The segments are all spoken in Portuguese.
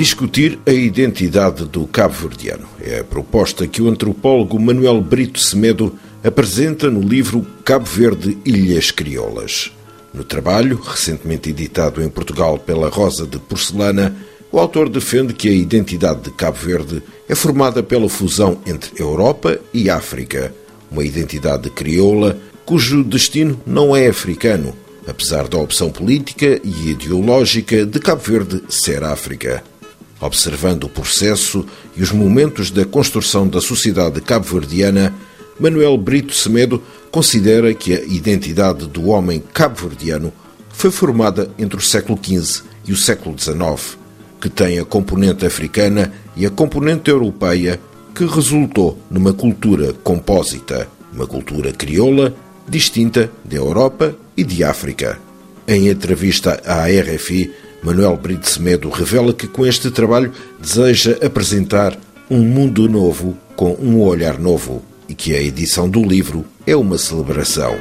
Discutir a identidade do cabo-verdiano é a proposta que o antropólogo Manuel Brito Semedo apresenta no livro Cabo Verde Ilhas Crioulas. No trabalho, recentemente editado em Portugal pela Rosa de Porcelana, o autor defende que a identidade de Cabo Verde é formada pela fusão entre Europa e África, uma identidade crioula cujo destino não é africano, apesar da opção política e ideológica de Cabo Verde ser África. Observando o processo e os momentos da construção da sociedade cabo-verdiana, Manuel Brito Semedo considera que a identidade do homem cabo-verdiano foi formada entre o século XV e o século XIX, que tem a componente africana e a componente europeia, que resultou numa cultura compósita, uma cultura crioula distinta da Europa e de África. Em entrevista à RFI, Manuel Brito Semedo revela que com este trabalho deseja apresentar um mundo novo com um olhar novo e que a edição do livro é uma celebração.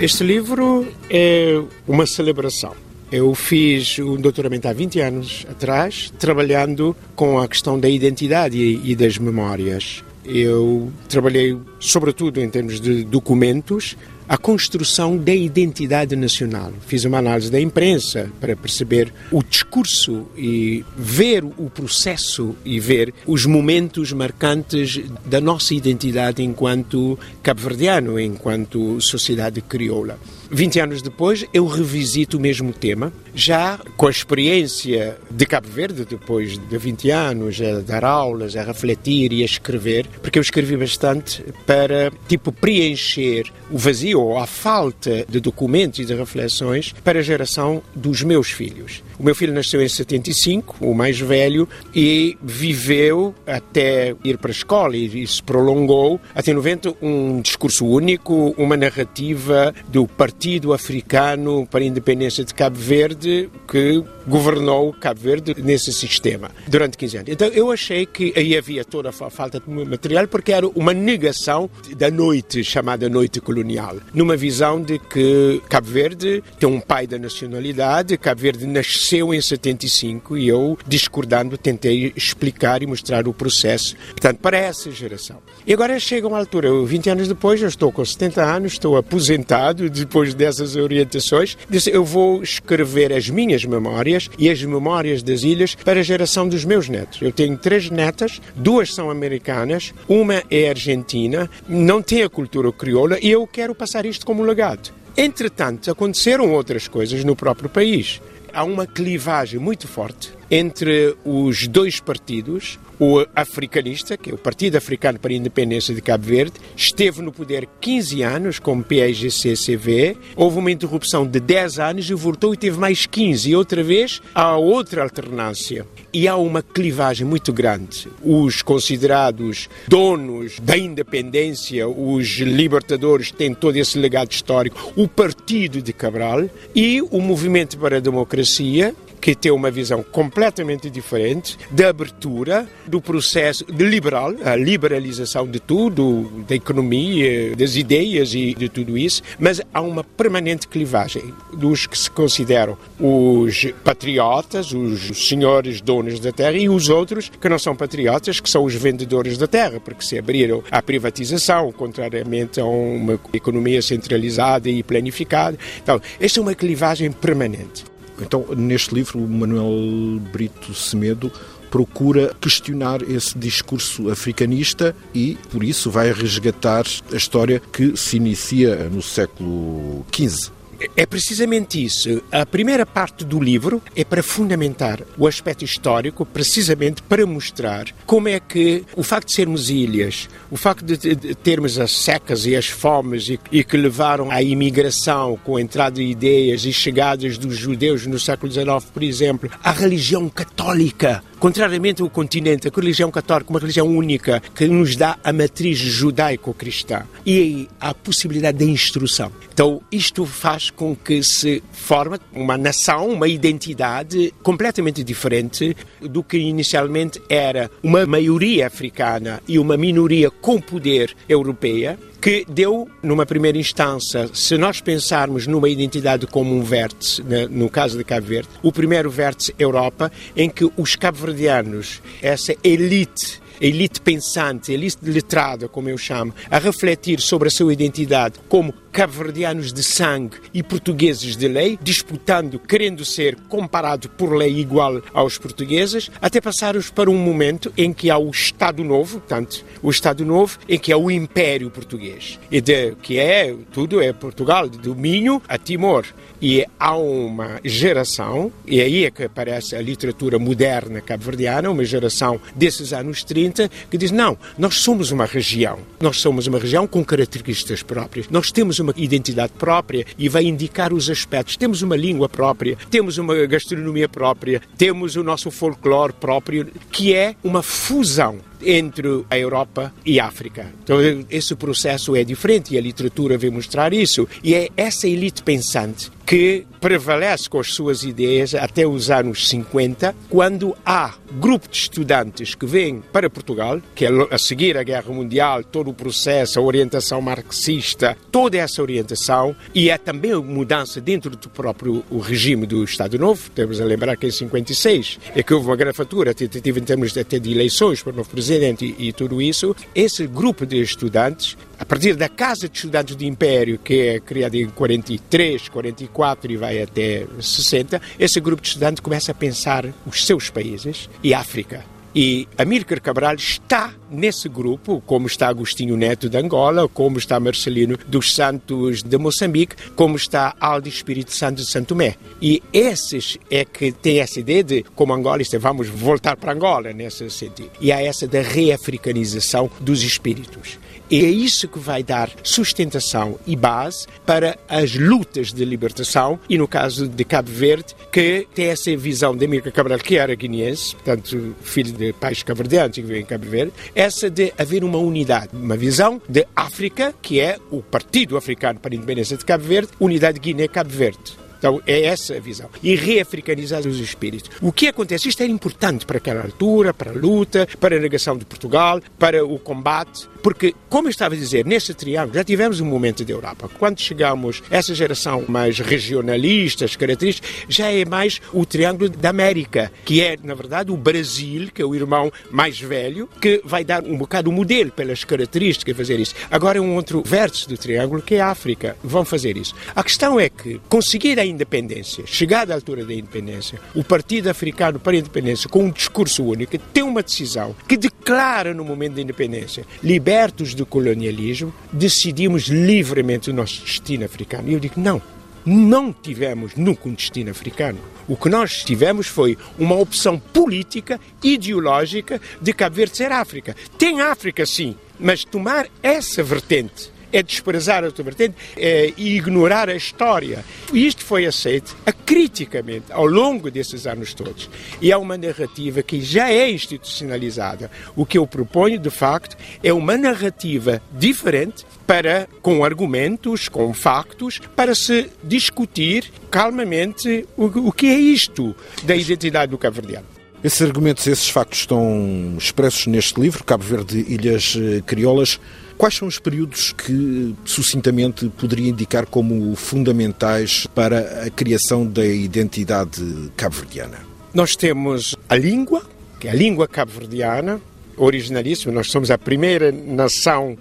Este livro é uma celebração. Eu fiz um doutoramento há 20 anos atrás, trabalhando com a questão da identidade e das memórias. Eu trabalhei, sobretudo em termos de documentos, a construção da identidade nacional. Fiz uma análise da imprensa para perceber o discurso e ver o processo e ver os momentos marcantes da nossa identidade enquanto cabo-verdiano, enquanto sociedade crioula. 20 anos depois, eu revisito o mesmo tema, já com a experiência de Cabo Verde, depois de 20 anos, a dar aulas, a refletir e a escrever, porque eu escrevi bastante para, tipo, preencher o vazio ou a falta de documentos e de reflexões para a geração dos meus filhos. O meu filho nasceu em 75, o mais velho, e viveu até ir para a escola e se prolongou até 90 um discurso único, uma narrativa do Partido Africano para a Independência de Cabo Verde que governou Cabo Verde nesse sistema durante 15 anos. Então eu achei que aí havia toda a falta de material porque era uma negação da noite chamada noite colonial, numa visão de que Cabo Verde tem um pai da nacionalidade, Cabo Verde nasceu em 75 e eu, discordando, tentei explicar e mostrar o processo, portanto, para essa geração. E agora chega uma altura, 20 anos depois, eu estou com 70 anos, estou aposentado depois dessas orientações, disse, eu vou escrever as minhas memórias e as memórias das ilhas para a geração dos meus netos. Eu tenho três netas, duas são americanas, uma é argentina, não tem a cultura crioula e eu quero passar isto como legado. Entretanto, aconteceram outras coisas no próprio país há uma clivagem muito forte entre os dois partidos, o africanista, que é o Partido Africano para a Independência de Cabo Verde, esteve no poder 15 anos como PAIGC-CV, houve uma interrupção de 10 anos e voltou e teve mais 15, e outra vez há outra alternância. E há uma clivagem muito grande. Os considerados donos da independência, os libertadores, têm todo esse legado histórico, o Partido de Cabral e o Movimento para a Democracia, que tem uma visão completamente diferente da abertura do processo de liberal, a liberalização de tudo, da economia, das ideias e de tudo isso, mas há uma permanente clivagem dos que se consideram os patriotas, os senhores donos da terra e os outros que não são patriotas, que são os vendedores da terra, porque se abriram à privatização, contrariamente a uma economia centralizada e planificada. Então, esta é uma clivagem permanente. Então, neste livro, o Manuel Brito Semedo procura questionar esse discurso africanista e, por isso, vai resgatar a história que se inicia no século XV. É precisamente isso. A primeira parte do livro é para fundamentar o aspecto histórico, precisamente para mostrar como é que o facto de sermos ilhas, o facto de termos as secas e as fomes e, e que levaram à imigração com a entrada de ideias e chegadas dos judeus no século XIX, por exemplo, a religião católica Contrariamente ao continente, a religião católica é uma religião única que nos dá a matriz judaico-cristã. E aí a possibilidade de instrução. Então, isto faz com que se forme uma nação, uma identidade completamente diferente do que inicialmente era. Uma maioria africana e uma minoria com poder europeia que deu, numa primeira instância, se nós pensarmos numa identidade como um vértice, no caso de Cabo Verde, o primeiro vértice Europa, em que os cabo-verdianos, essa elite elite pensante, elite letrada, como eu chamo, a refletir sobre a sua identidade como cabo-verdianos de sangue e portugueses de lei, disputando, querendo ser comparado por lei igual aos portugueses, até passarmos para um momento em que há o Estado Novo, portanto, o Estado Novo, em que há o Império Português, e de, que é, tudo é Portugal, de Minho a Timor. E há uma geração, e aí é que aparece a literatura moderna cabo-verdiana, uma geração desses anos 30, que diz: não, nós somos uma região, nós somos uma região com características próprias, nós temos uma identidade própria e vai indicar os aspectos. Temos uma língua própria, temos uma gastronomia própria, temos o nosso folclore próprio, que é uma fusão entre a Europa e a África. Então, esse processo é diferente e a literatura vem mostrar isso. E é essa elite pensante que prevalece com as suas ideias até os anos 50, quando há grupo de estudantes que vêm para Portugal, que é a seguir a Guerra Mundial, todo o processo, a orientação marxista, toda essa orientação, e é também mudança dentro do próprio regime do Estado Novo. Temos a lembrar que em 56 é que houve uma gravatura tentativa em termos até de eleições para o novo presidente e, e tudo isso. Esse grupo de estudantes a partir da Casa de Estudantes do Império, que é criada em 43, 44 e vai até 60, esse grupo de estudantes começa a pensar os seus países e África. E Amílcar Cabral está nesse grupo, como está Agostinho Neto de Angola, como está Marcelino dos Santos de Moçambique, como está Aldo Espírito Santo de Santo Tomé. E esses é que têm essa ideia de, como Angola, vamos voltar para Angola, nesse sentido. E há essa da reafricanização dos espíritos. E é isso que vai dar sustentação e base para as lutas de libertação, e no caso de Cabo Verde, que tem essa visão de Amílcar Cabral, que era guineense, portanto, filho de pais cabo-verdianos que vivem em Cabo Verde, essa de haver uma unidade, uma visão de África, que é o Partido Africano para a Independência de Cabo Verde, Unidade Guiné-Cabo Verde. Então é essa a visão. E reafricanizar os espíritos. O que acontece? Isto era importante para aquela altura, para a luta, para a negação de Portugal, para o combate, porque, como eu estava a dizer, nesse triângulo já tivemos um momento de Europa. Quando chegamos a essa geração mais regionalista, as características, já é mais o triângulo da América, que é, na verdade, o Brasil, que é o irmão mais velho, que vai dar um bocado o modelo pelas características fazer isso. Agora um outro vértice do triângulo, que é a África. Vão fazer isso. A questão é que conseguir a independência, chegada à altura da independência, o Partido Africano para a Independência, com um discurso único, tem uma decisão que declara no momento da independência, libertos do colonialismo, decidimos livremente o nosso destino africano. E eu digo, não, não tivemos nunca um destino africano. O que nós tivemos foi uma opção política, ideológica, de Cabo Verde ser África. Tem África, sim, mas tomar essa vertente é desprezar a outra vertente é, ignorar a história. Isto foi aceito acriticamente ao longo desses anos todos. E há uma narrativa que já é institucionalizada. O que eu proponho, de facto, é uma narrativa diferente para, com argumentos, com factos, para se discutir calmamente o, o que é isto da identidade do cabo-verdiano. Esses argumentos, esses factos estão expressos neste livro, Cabo Verde Ilhas eh, Criolas. Quais são os períodos que, sucintamente, poderia indicar como fundamentais para a criação da identidade cabo-verdiana? Nós temos a língua, que é a língua cabo-verdiana, originalíssima. Nós somos a primeira nação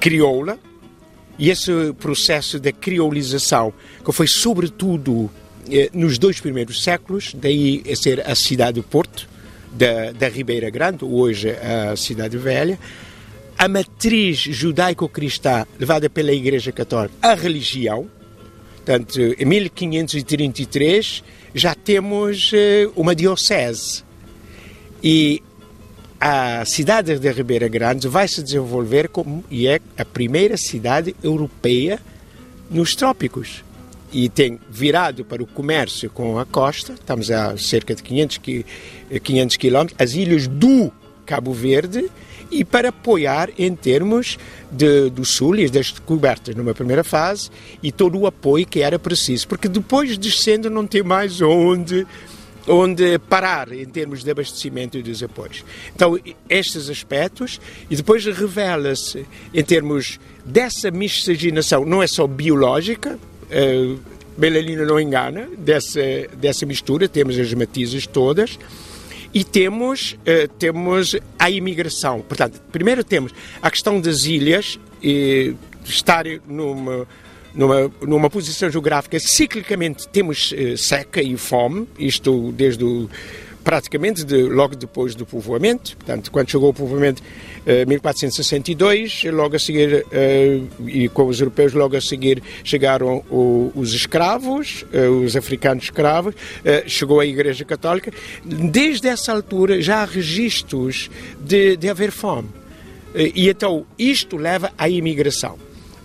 crioula. E esse processo de criolização, que foi sobretudo eh, nos dois primeiros séculos, daí a ser a cidade do Porto, da, da Ribeira Grande, hoje a Cidade Velha, a matriz judaico-cristã levada pela Igreja Católica, a religião. Portanto, em 1533 já temos eh, uma diocese. E a cidade de Ribeira Grande vai se desenvolver como e é a primeira cidade europeia nos trópicos e tem virado para o comércio com a costa, estamos a cerca de 500, 500 quilómetros, as ilhas do Cabo Verde e para apoiar em termos de, Sul e das descobertas numa primeira fase e todo o apoio que era preciso, porque depois descendo não tem mais onde onde parar em termos de abastecimento e dos apoios. Então, estes aspectos, e depois revela-se em termos dessa miscigenação, não é só biológica, uh, melanina não engana, dessa, dessa mistura, temos as matizes todas, e temos, uh, temos a imigração. Portanto, primeiro temos a questão das ilhas, e estar numa numa, numa posição geográfica ciclicamente temos uh, seca e fome, isto desde o, praticamente de, logo depois do povoamento, portanto, quando chegou o povoamento em uh, 1462, logo a seguir, uh, e com os europeus, logo a seguir chegaram os escravos, uh, os africanos escravos, chegou a Igreja Católica. Desde essa altura já há registros de, de haver fome. E então isto leva à imigração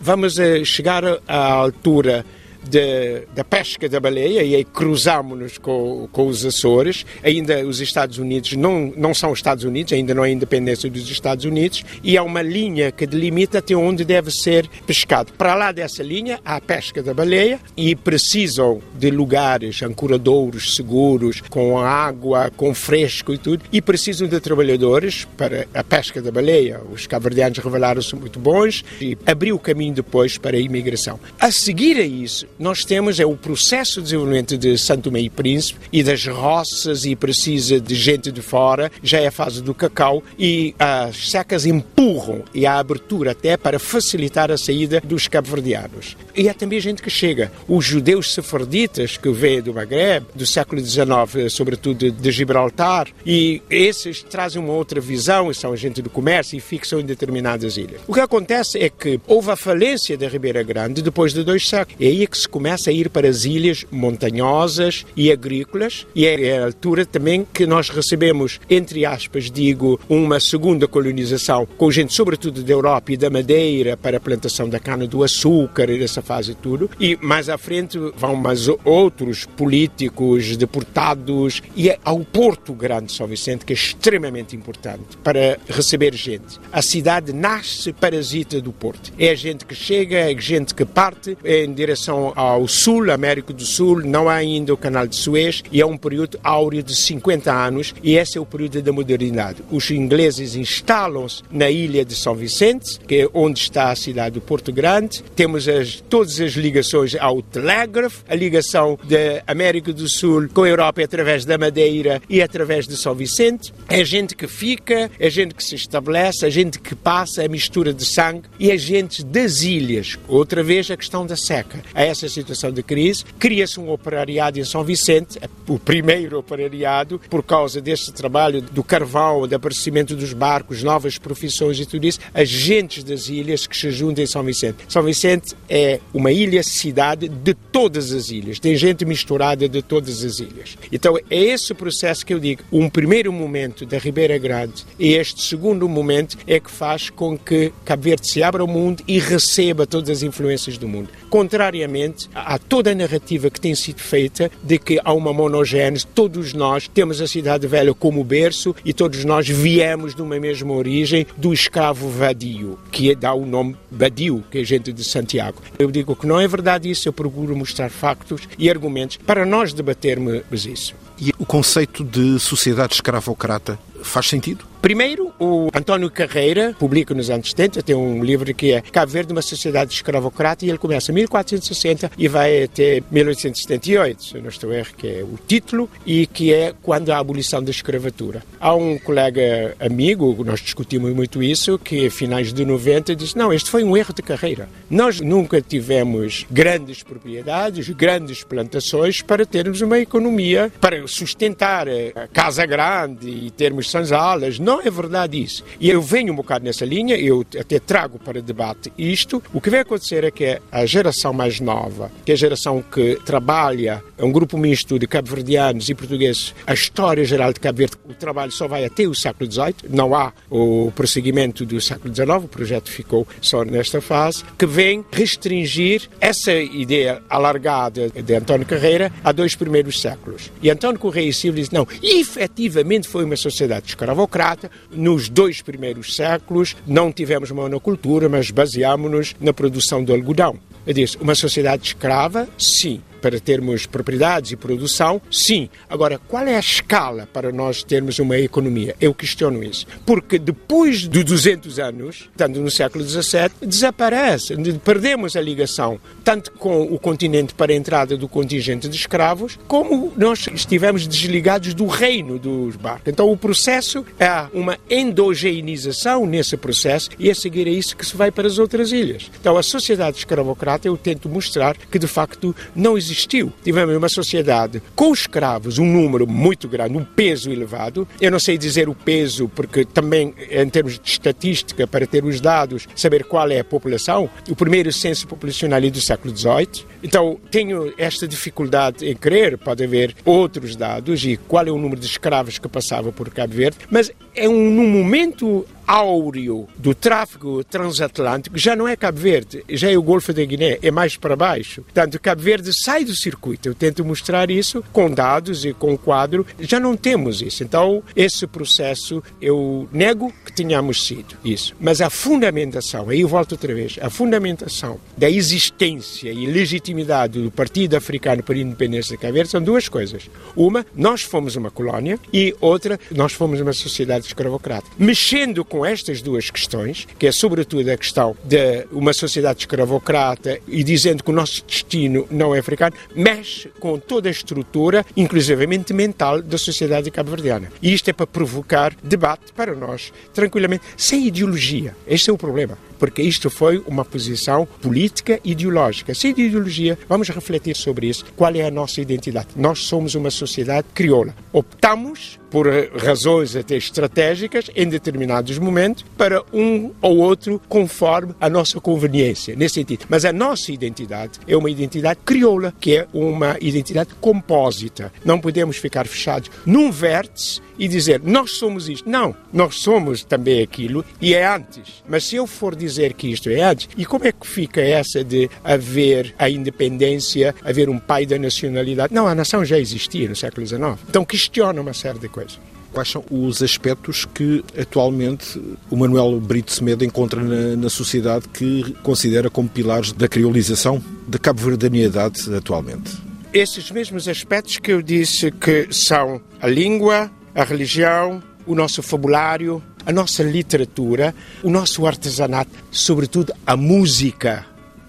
vamos eh, chegar à altura de, da pesca da baleia e aí cruzamos-nos com, com os Açores. Ainda os Estados Unidos não, não são os Estados Unidos, ainda não a independência dos Estados Unidos, e há uma linha que delimita até onde deve ser pescado. Para lá dessa linha há a pesca da baleia e precisam de lugares ancoradouros seguros, com água, com fresco e tudo, e precisam de trabalhadores para a pesca da baleia. Os caverdianos revelaram-se muito bons e abriu o caminho depois para a imigração. A seguir a isso, nós temos é o processo de desenvolvimento de Santo Tomé e Príncipe e das roças e precisa de gente de fora, já é a fase do cacau e as secas empurram e há abertura até para facilitar a saída dos cabo-verdianos. E há também gente que chega, os judeus sefarditas que vêm do Maghreb, do século XIX, sobretudo de Gibraltar, e esses trazem uma outra visão, são gente do comércio e fixam em determinadas ilhas. O que acontece é que houve a falência da Ribeira Grande depois de dois séculos. É aí que se começa a ir para as ilhas montanhosas e agrícolas, e é a altura também que nós recebemos, entre aspas, digo, uma segunda colonização, com gente sobretudo da Europa e da Madeira, para a plantação da cana-do-açúcar e dessa fase tudo. E mais à frente vão mais outros políticos, deportados, e é ao Porto Grande de São Vicente, que é extremamente importante para receber gente. A cidade nasce parasita do Porto. É a gente que chega, é a gente que parte em direção ao sul, América do Sul, não há ainda o canal de Suez e é um período áureo de 50 anos e esse é o período da modernidade. Os ingleses instalam-se na ilha de São Vicente, que é onde está a cidade do Porto Grande. Temos as, todas as ligações ao telégrafo, a ligação da América do Sul com a Europa é através da Madeira e através de São Vicente. É gente que fica, é gente que se estabelece, é gente que passa a mistura de sangue e é gente das ilhas. Outra vez a questão da seca. A essa nessa situação de crise, cria-se um operariado em São Vicente, o primeiro operariado, por causa deste trabalho do carvão, do aparecimento dos barcos, novas profissões e tudo isso, agentes das ilhas que se juntam em São Vicente. São Vicente é uma ilha-cidade de todas as ilhas, tem gente misturada de todas as ilhas. Então é esse processo que eu digo, um primeiro momento da Ribeira Grande e este segundo momento é que faz com que Cabo Verde se abra ao mundo e receba todas as influências do mundo. Contrariamente, há toda a narrativa que tem sido feita de que há uma monogênese, todos nós temos a cidade velha como berço e todos nós viemos de uma mesma origem do escravo vadio, que dá o nome Badio, que é gente de Santiago. Eu digo que não é verdade isso, eu procuro mostrar factos e argumentos para nós debatermos isso. E o conceito de sociedade escravocrata faz sentido? Primeiro, o António Carreira publica nos anos 70, tem um livro que é Cabo Verde, uma sociedade escravocrata, e ele começa em 1460 e vai até 1878, se não estou erro, que é o título, e que é quando a abolição da escravatura. Há um colega amigo, nós discutimos muito isso, que a finais de 90 disse, não, este foi um erro de carreira. Nós nunca tivemos grandes propriedades, grandes plantações para termos uma economia, para sustentar a casa grande e termos sanzalas. Não é verdade isso. E eu venho um bocado nessa linha, eu até trago para debate isto. O que vai acontecer é que a geração mais nova, que é a geração que trabalha, é um grupo misto de cabo-verdianos e portugueses, a história geral de Cabo Verde, o trabalho só vai até o século XVIII, não há o prosseguimento do século XIX, o projeto ficou só nesta fase, que vem restringir essa ideia alargada de António Carreira a dois primeiros séculos. E António Correia Silva diz, não, efetivamente foi uma sociedade escravocrata. Nos dois primeiros séculos não tivemos monocultura, mas baseámos-nos na produção de algodão. Eu disse, uma sociedade escrava, sim, para termos propriedades e produção, sim. Agora, qual é a escala para nós termos uma economia? Eu questiono isso. Porque depois de 200 anos, tanto no século XVII, desaparece, perdemos a ligação tanto com o continente para a entrada do contingente de escravos, como nós estivemos desligados do reino dos barcos. Então o processo é uma endogeinização nesse processo e a seguir é isso que se vai para as outras ilhas. Então a sociedade escravocrata eu tento mostrar que de facto não existiu. Tivemos uma sociedade com escravos, um número muito grande, um peso elevado. Eu não sei dizer o peso porque também em termos de estatística para ter os dados, saber qual é a população. O primeiro censo populacional é do século XVIII. Então tenho esta dificuldade em crer, pode haver outros dados e qual é o número de escravos que passava por Cabo Verde, mas é um, momento áureo do tráfego transatlântico já não é Cabo Verde, já é o Golfo da Guiné, é mais para baixo. Portanto, Cabo Verde sai do circuito. Eu tento mostrar isso com dados e com quadro. Já não temos isso. Então, esse processo eu nego que tenhamos sido isso. Mas a fundamentação, aí eu volto outra vez, a fundamentação da existência e legitimidade do Partido Africano para a Independência de Cabo Verde são duas coisas. Uma, nós fomos uma colónia e outra, nós fomos uma sociedade escravocrata. Mexendo com estas duas questões, que é sobretudo a questão de uma sociedade escravocrata e dizendo que o nosso destino não é africano, mexe com toda a estrutura, inclusivamente mental, da sociedade cabo-verdiana. E isto é para provocar debate para nós, tranquilamente, sem ideologia. Este é o problema porque isto foi uma posição política ideológica. Sem ideologia, vamos refletir sobre isso. Qual é a nossa identidade? Nós somos uma sociedade crioula. Optamos por razões até estratégicas em determinados momentos para um ou outro conforme a nossa conveniência, nesse sentido. Mas a nossa identidade é uma identidade crioula, que é uma identidade compósita. Não podemos ficar fechados num vértice e dizer nós somos isto. Não, nós somos também aquilo e é antes. Mas se eu for dizer que isto é antes, e como é que fica essa de haver a independência, haver um pai da nacionalidade? Não, a nação já existia no século XIX. Então questiona uma série de coisas. Quais são os aspectos que atualmente o Manuel Brito Semedo encontra na, na sociedade que considera como pilares da criolização, da cabo-verdianidade atualmente? Esses mesmos aspectos que eu disse que são a língua, a religião, o nosso fabulário, a nossa literatura, o nosso artesanato, sobretudo a música.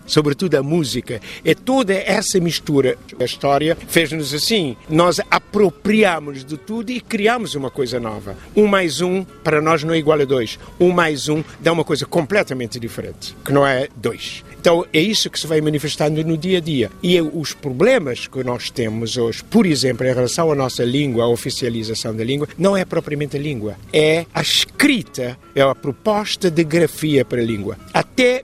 Sobretudo a música. É toda essa mistura. A história fez-nos assim. Nós apropriamos de tudo e criamos uma coisa nova. Um mais um, para nós, não é igual a dois. Um mais um dá uma coisa completamente diferente, que não é dois. Então é isso que se vai manifestando no dia a dia. E é os problemas que nós temos hoje, por exemplo, em relação à nossa língua, à oficialização da língua, não é propriamente a língua, é a escrita, é a proposta de grafia para a língua. Até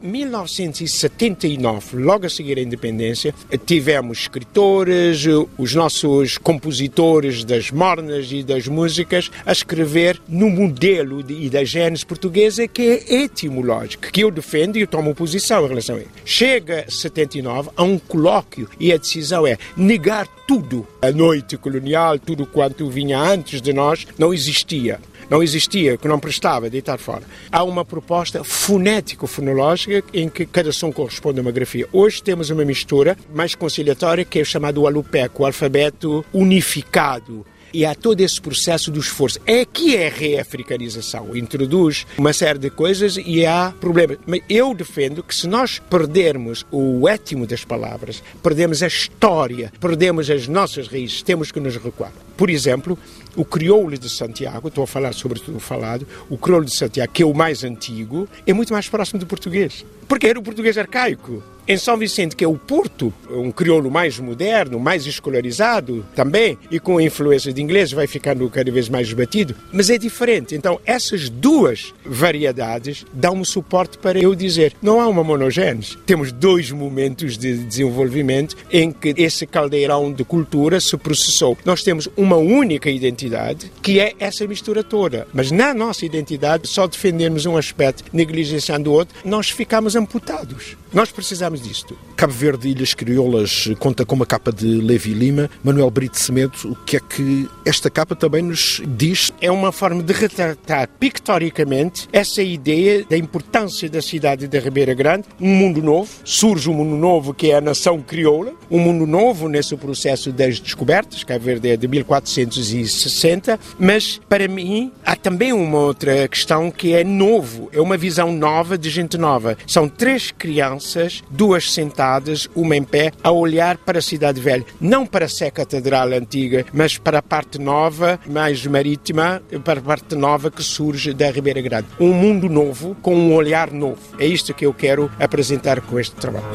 1979, logo a seguir a independência, tivemos escritores, os nossos compositores das mornas e das músicas a escrever no modelo de, e da gênese portuguesa que é etimológico, que eu defendo e eu tomo posição em relação a ele. Chega 79 a um colóquio e a decisão é negar tudo. A noite colonial, tudo quanto vinha antes de nós, não existia não existia, que não prestava, deitar fora. Há uma proposta fonético-fonológica em que cada som corresponde a uma grafia. Hoje temos uma mistura mais conciliatória que é o chamado alupeco, o alfabeto unificado e há todo esse processo do esforço. É que é a reafricanização. Introduz uma série de coisas e há problemas. Mas eu defendo que se nós perdermos o étimo das palavras, perdemos a história, perdemos as nossas raízes, temos que nos recuar. Por exemplo, o crioulo de Santiago, estou a falar sobretudo falado, o crioulo de Santiago, que é o mais antigo, é muito mais próximo do português. Porque era o português arcaico. Em São Vicente, que é o Porto, um crioulo mais moderno, mais escolarizado também, e com influência de inglês, vai ficando cada vez mais batido, mas é diferente. Então, essas duas variedades dão-me suporte para eu dizer: não há uma monogênese. Temos dois momentos de desenvolvimento em que esse caldeirão de cultura se processou. Nós temos uma única identidade, que é essa mistura toda. Mas na nossa identidade, só defendermos um aspecto, negligenciando o outro, nós ficamos amputados. Nós precisamos disto. Cabo Verde Ilhas Crioulas conta com uma capa de Levi Lima. Manuel Brito Semedo, o que é que esta capa também nos diz? É uma forma de retratar pictoricamente essa ideia da importância da cidade de Ribeira Grande, um mundo novo. Surge um mundo novo que é a nação crioula, um mundo novo nesse processo das descobertas. Cabo Verde é de 1460, mas para mim há também uma outra questão que é novo, é uma visão nova de gente nova. São três crianças crianças, duas sentadas, uma em pé, a olhar para a Cidade Velha. Não para a Catedral Antiga, mas para a parte nova, mais marítima, para a parte nova que surge da Ribeira Grande. Um mundo novo, com um olhar novo. É isto que eu quero apresentar com este trabalho.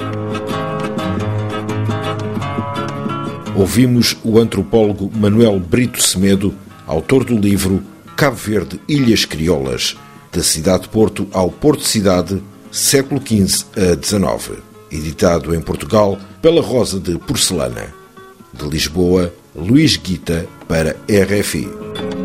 Ouvimos o antropólogo Manuel Brito Semedo, autor do livro Cabo Verde Ilhas Crioulas, da cidade de Porto ao Porto Cidade, século XV a XIX, editado em Portugal pela Rosa de Porcelana. De Lisboa, Luís Guita para RFI.